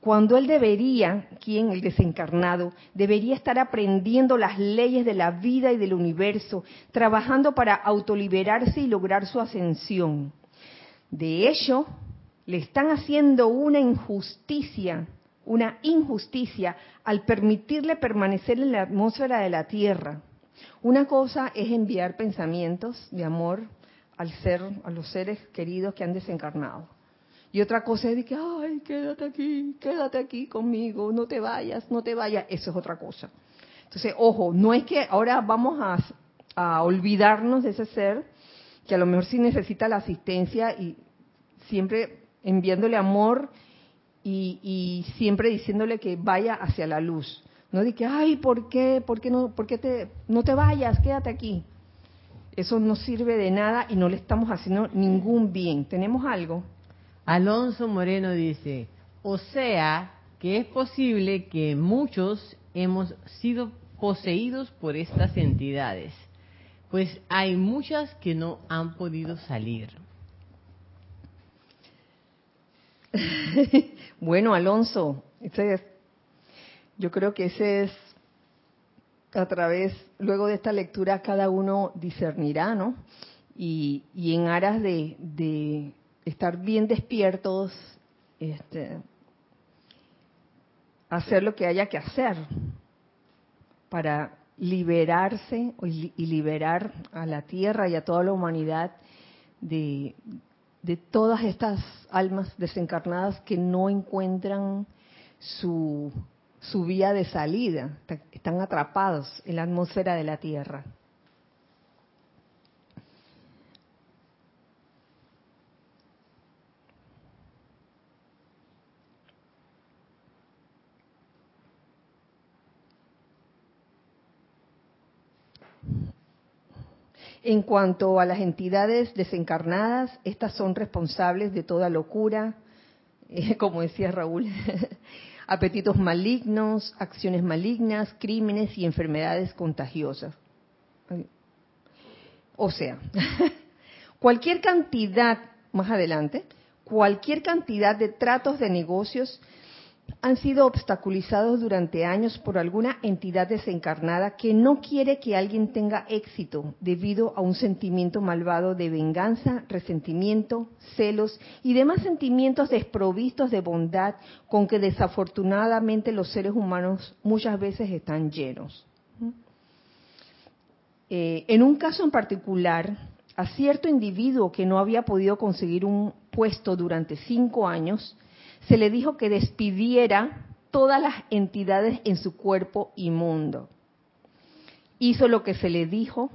cuando él debería, quien el desencarnado, debería estar aprendiendo las leyes de la vida y del universo, trabajando para autoliberarse y lograr su ascensión. De hecho, le están haciendo una injusticia, una injusticia al permitirle permanecer en la atmósfera de la Tierra. Una cosa es enviar pensamientos de amor al ser, a los seres queridos que han desencarnado. Y otra cosa es de que, ay, quédate aquí, quédate aquí conmigo, no te vayas, no te vayas. Eso es otra cosa. Entonces, ojo, no es que ahora vamos a, a olvidarnos de ese ser que a lo mejor sí necesita la asistencia y siempre enviándole amor y, y, siempre diciéndole que vaya hacia la luz. No de que, ay, ¿por qué? ¿Por qué no, por qué te, no te vayas? Quédate aquí. Eso no sirve de nada y no le estamos haciendo ningún bien. ¿Tenemos algo? Alonso Moreno dice, o sea que es posible que muchos hemos sido poseídos por estas entidades, pues hay muchas que no han podido salir. bueno, Alonso, yo creo que ese es a través, luego de esta lectura, cada uno discernirá, ¿no? Y, en aras de, estar bien despiertos, este, hacer lo que haya que hacer para liberarse y liberar a la tierra y a toda la humanidad de, de todas estas almas desencarnadas que no encuentran su su vía de salida, están atrapados en la atmósfera de la Tierra. En cuanto a las entidades desencarnadas, estas son responsables de toda locura, como decía Raúl, apetitos malignos, acciones malignas, crímenes y enfermedades contagiosas. O sea, cualquier cantidad, más adelante, cualquier cantidad de tratos de negocios han sido obstaculizados durante años por alguna entidad desencarnada que no quiere que alguien tenga éxito debido a un sentimiento malvado de venganza, resentimiento, celos y demás sentimientos desprovistos de bondad con que desafortunadamente los seres humanos muchas veces están llenos. Eh, en un caso en particular, a cierto individuo que no había podido conseguir un puesto durante cinco años, se le dijo que despidiera todas las entidades en su cuerpo inmundo. Hizo lo que se le dijo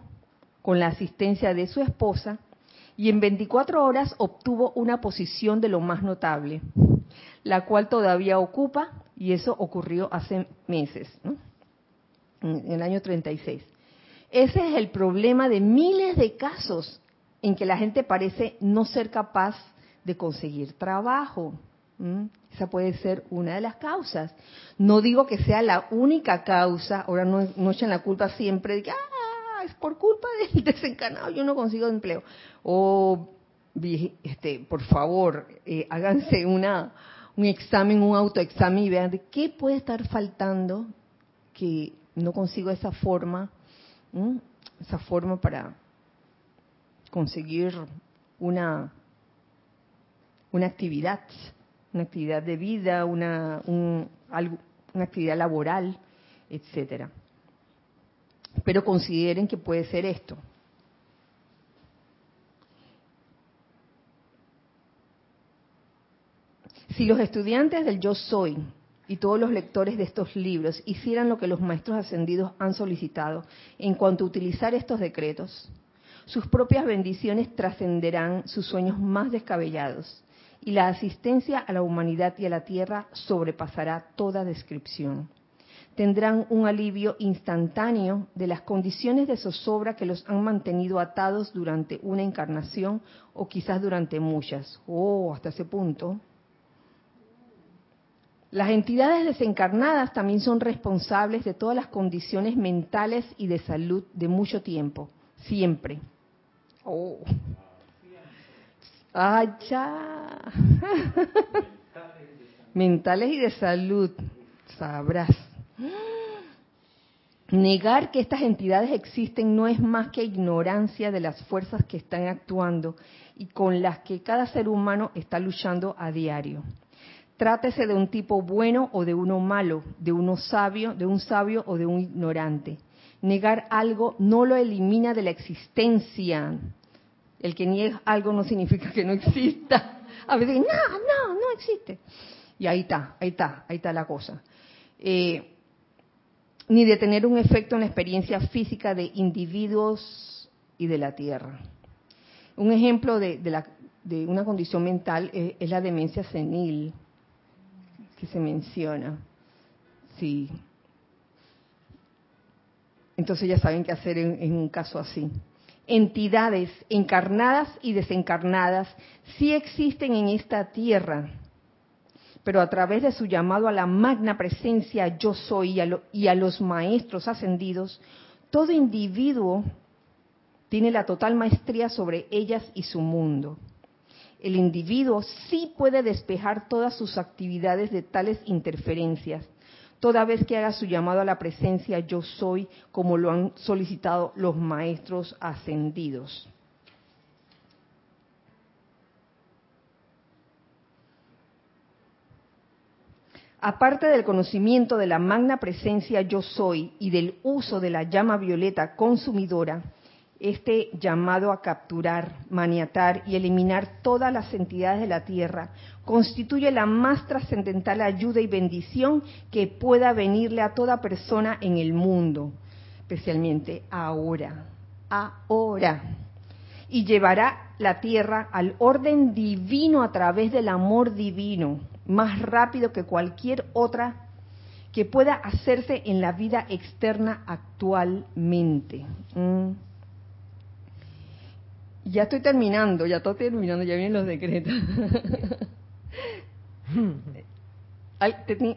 con la asistencia de su esposa y en 24 horas obtuvo una posición de lo más notable, la cual todavía ocupa y eso ocurrió hace meses, en el año 36. Ese es el problema de miles de casos en que la gente parece no ser capaz de conseguir trabajo. ¿Mm? Esa puede ser una de las causas. No digo que sea la única causa, ahora no, no echen la culpa siempre de que ah, es por culpa del desencanado, yo no consigo empleo. O, este, por favor, eh, háganse una, un examen, un autoexamen y vean de qué puede estar faltando que no consigo esa forma, esa forma para conseguir una, una actividad una actividad de vida, una, una actividad laboral, etcétera. Pero consideren que puede ser esto. Si los estudiantes del yo soy y todos los lectores de estos libros hicieran lo que los maestros ascendidos han solicitado en cuanto a utilizar estos decretos, sus propias bendiciones trascenderán sus sueños más descabellados y la asistencia a la humanidad y a la tierra sobrepasará toda descripción. Tendrán un alivio instantáneo de las condiciones de zozobra que los han mantenido atados durante una encarnación o quizás durante muchas. Oh, hasta ese punto. Las entidades desencarnadas también son responsables de todas las condiciones mentales y de salud de mucho tiempo, siempre. Oh. Ah, ya. mentales y de salud, sabrás. Negar que estas entidades existen no es más que ignorancia de las fuerzas que están actuando y con las que cada ser humano está luchando a diario. Trátese de un tipo bueno o de uno malo, de uno sabio, de un sabio o de un ignorante. Negar algo no lo elimina de la existencia. El que niega algo no significa que no exista. A veces, no, no, no existe. Y ahí está, ahí está, ahí está la cosa. Eh, ni de tener un efecto en la experiencia física de individuos y de la Tierra. Un ejemplo de, de una condición mental es la demencia senil que se menciona. Sí. Entonces ya saben qué hacer en, un caso así. Entidades encarnadas y desencarnadas sí existen en esta tierra, pero a través de su llamado a la magna presencia yo soy y a los maestros ascendidos, todo individuo tiene la total maestría sobre ellas y su mundo. El individuo sí puede despejar todas sus actividades de tales interferencias, toda vez que haga su llamado a la presencia yo soy, como lo han solicitado los maestros ascendidos. Aparte del conocimiento de la magna presencia yo soy y del uso de la llama violeta consumidora, este llamado a capturar, maniatar y eliminar todas las entidades de la tierra constituye la más trascendental ayuda y bendición que pueda venirle a toda persona en el mundo, especialmente ahora, ahora. Y llevará la tierra al orden divino a través del amor divino, más rápido que cualquier otra que pueda hacerse en la vida externa actualmente. Mm. Ya estoy terminando, ya estoy terminando, ya vienen los decretos.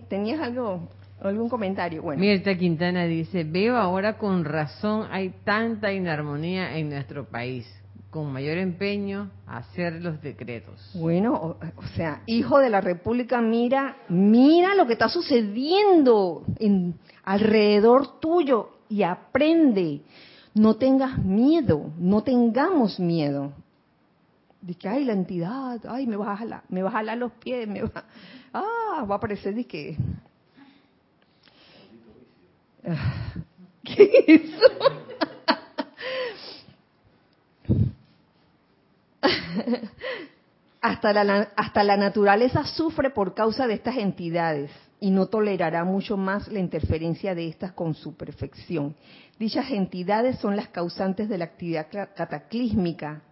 ¿Tenías algo, algún comentario? Bueno. Mirta Quintana dice, veo ahora con razón hay tanta inarmonía en nuestro país, con mayor empeño a hacer los decretos. Bueno, o, o, sea, hijo de la República, mira, mira lo que está sucediendo en, alrededor tuyo y aprende no tengas miedo, no tengamos miedo. De que, ay, la entidad, ay, me va a jalar, me va a jalar los pies, me va, ah, va a aparecer de que... ¿Qué eso? hasta, la, hasta la naturaleza sufre por causa de estas entidades y no tolerará mucho más la interferencia de estas con su perfección. Dichas entidades son las causantes de la actividad cataclísmica.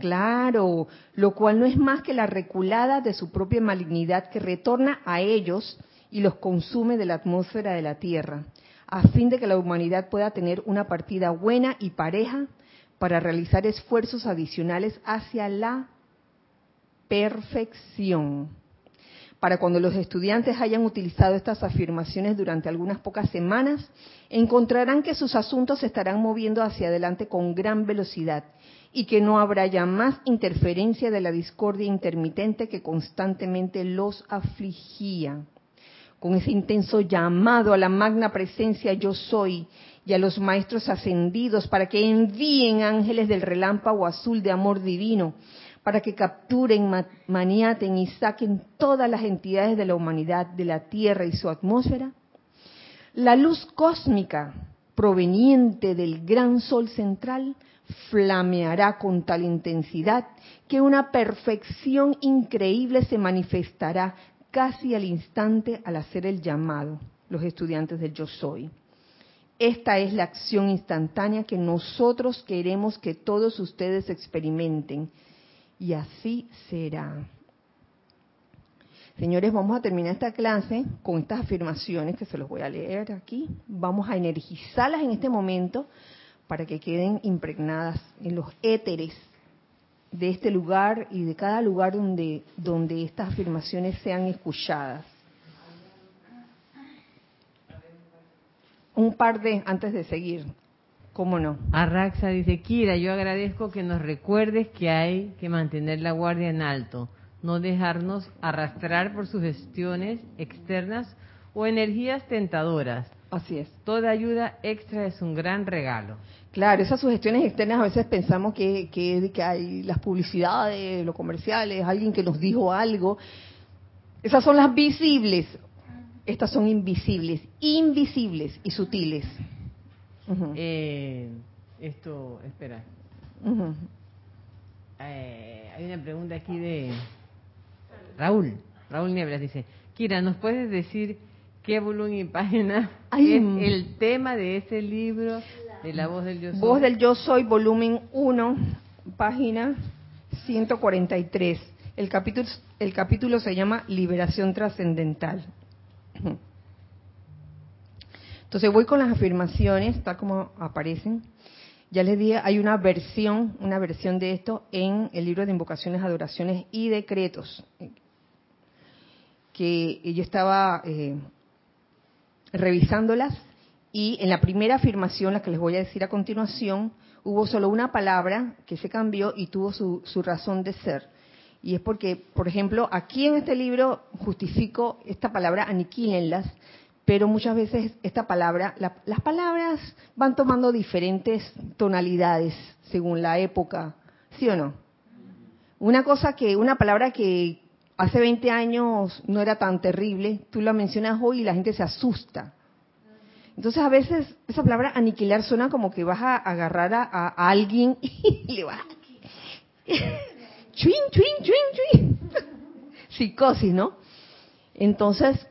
Claro, lo cual no es más que la reculada de su propia malignidad que retorna a ellos y los consume de la atmósfera de la Tierra, a fin de que la humanidad pueda tener una partida buena y pareja para realizar esfuerzos adicionales hacia la perfección para cuando los estudiantes hayan utilizado estas afirmaciones durante algunas pocas semanas, encontrarán que sus asuntos se estarán moviendo hacia adelante con gran velocidad y que no habrá ya más interferencia de la discordia intermitente que constantemente los afligía. Con ese intenso llamado a la magna presencia yo soy y a los maestros ascendidos para que envíen ángeles del relámpago azul de amor divino para que capturen, maniaten y saquen todas las entidades de la humanidad de la Tierra y su atmósfera? La luz cósmica proveniente del gran sol central flameará con tal intensidad que una perfección increíble se manifestará casi al instante al hacer el llamado, los estudiantes del yo soy. Esta es la acción instantánea que nosotros queremos que todos ustedes experimenten. Y así será. Señores, vamos a terminar esta clase con estas afirmaciones que se los voy a leer aquí. Vamos a energizarlas en este momento para que queden impregnadas en los éteres de este lugar y de cada lugar donde, donde estas afirmaciones sean escuchadas. Un par de antes de seguir. ¿Cómo no? Arraxa dice, Kira, yo agradezco que nos recuerdes que hay que mantener la guardia en alto, no dejarnos arrastrar por sugestiones externas o energías tentadoras. Así es. Toda ayuda extra es un gran regalo. Claro, esas sugestiones externas a veces pensamos que, que, que hay las publicidades, los comerciales, alguien que nos dijo algo. Esas son las visibles. Estas son invisibles, invisibles y sutiles. Eh, esto, espera. eh, hay una pregunta aquí de Raúl. Raúl Nieblas dice, Kira, ¿nos puedes decir qué volumen y página Ay, es el tema de ese libro de la voz del yo soy? Voz del Yo Soy, volumen 1, página 143. El capítulo, el capítulo se llama Liberación Trascendental. Entonces voy con las afirmaciones, tal como aparecen. Ya les dije, hay una versión, una versión de esto en el libro de invocaciones, adoraciones y decretos, que yo estaba eh, revisándolas y en la primera afirmación, la que les voy a decir a continuación, hubo solo una palabra que se cambió y tuvo su, su razón de ser. Y es porque, por ejemplo, aquí en este libro justifico esta palabra aniquílenlas, pero muchas veces esta palabra, la- las palabras van tomando diferentes tonalidades según la época, ¿sí o no? Una cosa que, una palabra que hace 20 años no era tan terrible, tú la mencionas hoy y la gente se asusta. Entonces a veces esa palabra aniquilar suena como que vas a agarrar a, alguien y le vas chuin, chuin, chuin, chuin. Psicosis, ¿no? Entonces,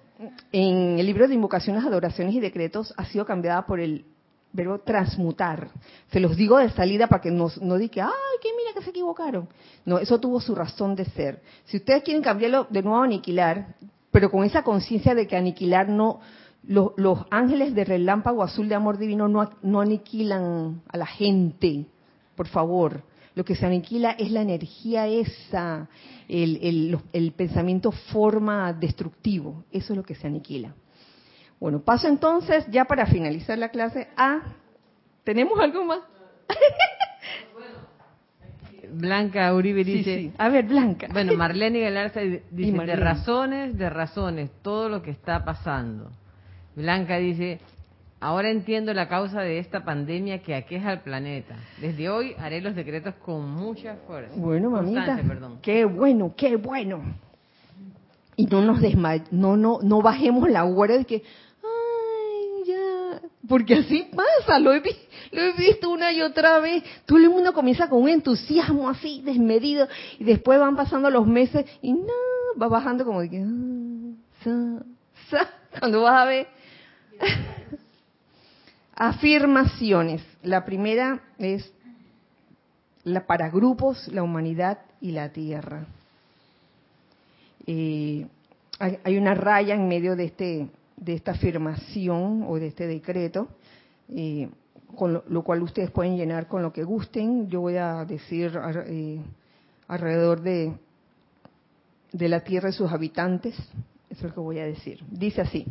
en el libro de invocaciones, adoraciones y decretos ha sido cambiada por el verbo transmutar. Se los digo de salida para que no, no digan, ay, que mira que se equivocaron. No, eso tuvo su razón de ser. Si ustedes quieren cambiarlo de nuevo a aniquilar, pero con esa conciencia de que aniquilar no, lo- los ángeles de relámpago azul de amor divino no, no aniquilan a la gente, por favor. Lo que se aniquila es la energía esa, el, el- los- el pensamiento forma destructivo, eso es lo que se aniquila. Bueno, paso entonces, ya para finalizar la clase, a... ¿Tenemos algo más? Blanca Uribe dice, sí. A ver, Blanca. bueno, Marlene Galarza dice, de razones, de razones, todo lo que está pasando. Blanca dice, ahora entiendo la causa de esta pandemia que aqueja al planeta. Desde hoy haré los decretos con mucha fuerza. Bueno, mamita, qué bueno, qué bueno. Y no nos desmay no, no, no bajemos la guardia de que, ay, ya, porque así pasa, lo he, vi- lo he visto una y otra vez. Todo el mundo comienza con un entusiasmo así, desmedido, y después van pasando los meses y no, va bajando como de que, ah, sa, sa, cuando vas a ver. Afirmaciones. La primera es la, para grupos, la humanidad y la tierra. Eh, hay, una raya en medio de este de esta afirmación o de este decreto, eh, con lo, cual ustedes pueden llenar con lo que gusten. Yo voy a decir eh, alrededor de de la tierra y sus habitantes. Eso es lo que voy a decir. Dice así.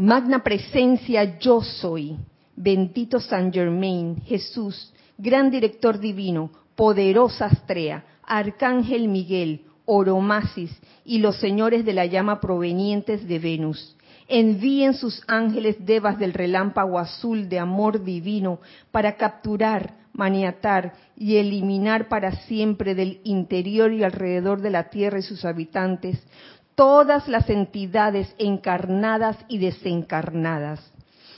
Magna presencia yo soy, bendito San Germain, Jesús, gran director divino, poderosa Astrea, Arcángel Miguel, Oromasis y los señores de la llama provenientes de Venus. Envíen sus ángeles devas del relámpago azul de amor divino para capturar, maniatar y eliminar para siempre del interior y alrededor de la tierra y sus habitantes todas las entidades encarnadas y desencarnadas.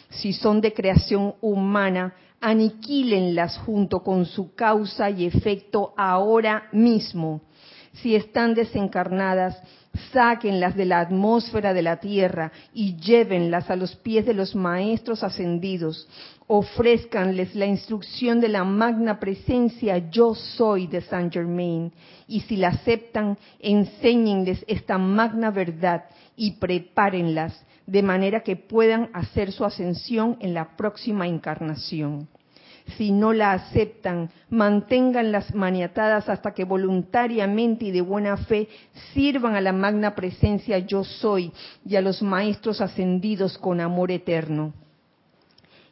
Si son de creación humana, aniquílenlas junto con su causa y efecto ahora mismo. Si están desencarnadas, sáquenlas de la atmósfera de la tierra y llévenlas a los pies de los maestros ascendidos. Ofrézcanles la instrucción de la magna presencia yo soy de Saint Germain. Y si la aceptan, enséñenles esta magna verdad y prepárenlas de manera que puedan hacer su ascensión en la próxima encarnación. Si no la aceptan, manténganlas maniatadas hasta que voluntariamente y de buena fe sirvan a la magna presencia yo soy y a los maestros ascendidos con amor eterno.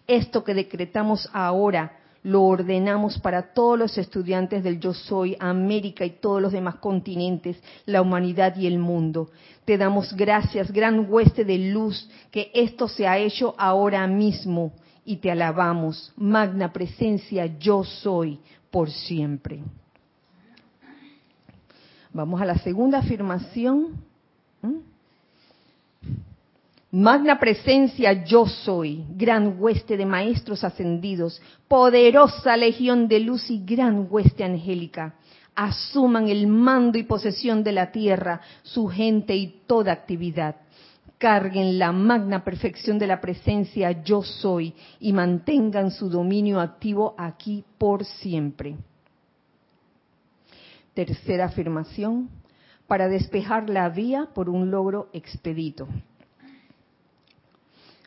Esto que decretamos ahora lo ordenamos para todos los estudiantes del Yo Soy, América y todos los demás continentes, la humanidad y el mundo. Te damos gracias, gran hueste de luz, que esto se ha hecho ahora mismo y te alabamos, magna presencia, yo soy por siempre. Vamos a la segunda afirmación. ¿Mm? Magna presencia yo soy, gran hueste de maestros ascendidos, poderosa legión de luz y gran hueste angélica. Asuman el mando y posesión de la tierra, su gente y toda actividad. Carguen la magna perfección de la presencia yo soy y mantengan su dominio activo aquí por siempre. Tercera afirmación, para despejar la vía por un logro expedito.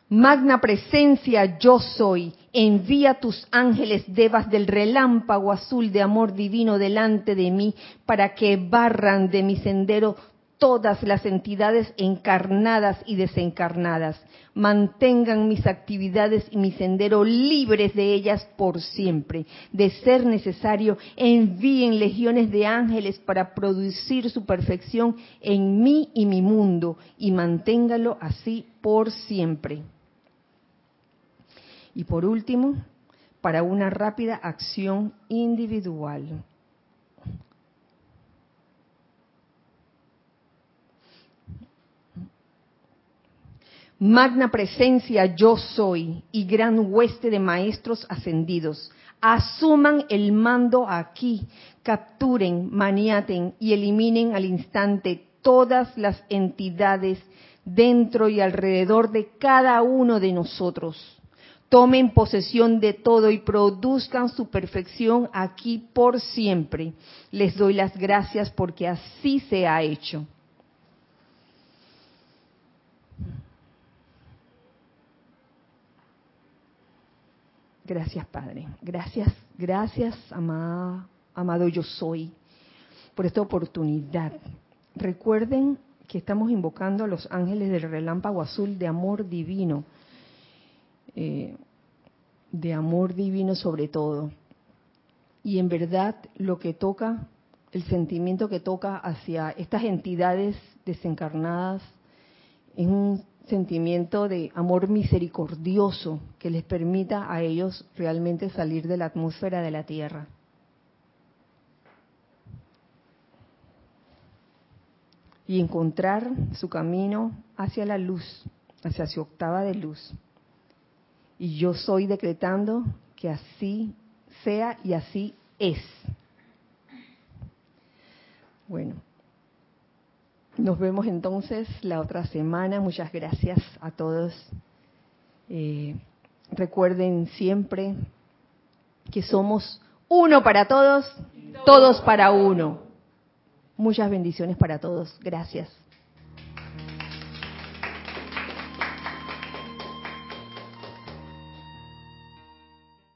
Magna presencia yo soy, envía tus ángeles devas del relámpago azul de amor divino delante de mí para que barran de mi sendero todas las entidades encarnadas y desencarnadas. Mantengan mis actividades y mi sendero libres de ellas por siempre. De ser necesario, envíen legiones de ángeles para producir su perfección en mí y mi mundo y manténgalo así por siempre. Y por último, para una rápida acción individual. Magna presencia yo soy y gran hueste de maestros ascendidos. Asuman el mando aquí, capturen, maniaten y eliminen al instante todas las entidades dentro y alrededor de cada uno de nosotros tomen posesión de todo y produzcan su perfección aquí por siempre. Les doy las gracias porque así se ha hecho. Gracias, Padre. Gracias, gracias, amado, amado yo soy, por esta oportunidad. Recuerden que estamos invocando a los ángeles del relámpago azul de amor divino eh, de amor divino sobre todo. Y en verdad lo que toca, el sentimiento que toca hacia estas entidades desencarnadas es un sentimiento de amor misericordioso que les permita a ellos realmente salir de la atmósfera de la Tierra. Y encontrar su camino hacia la luz, hacia su octava de luz. Y yo soy decretando que así sea y así es. Bueno, nos vemos entonces la otra semana. Muchas gracias a todos. Eh, recuerden siempre que somos uno para todos, todos para uno. Muchas bendiciones para todos. Gracias.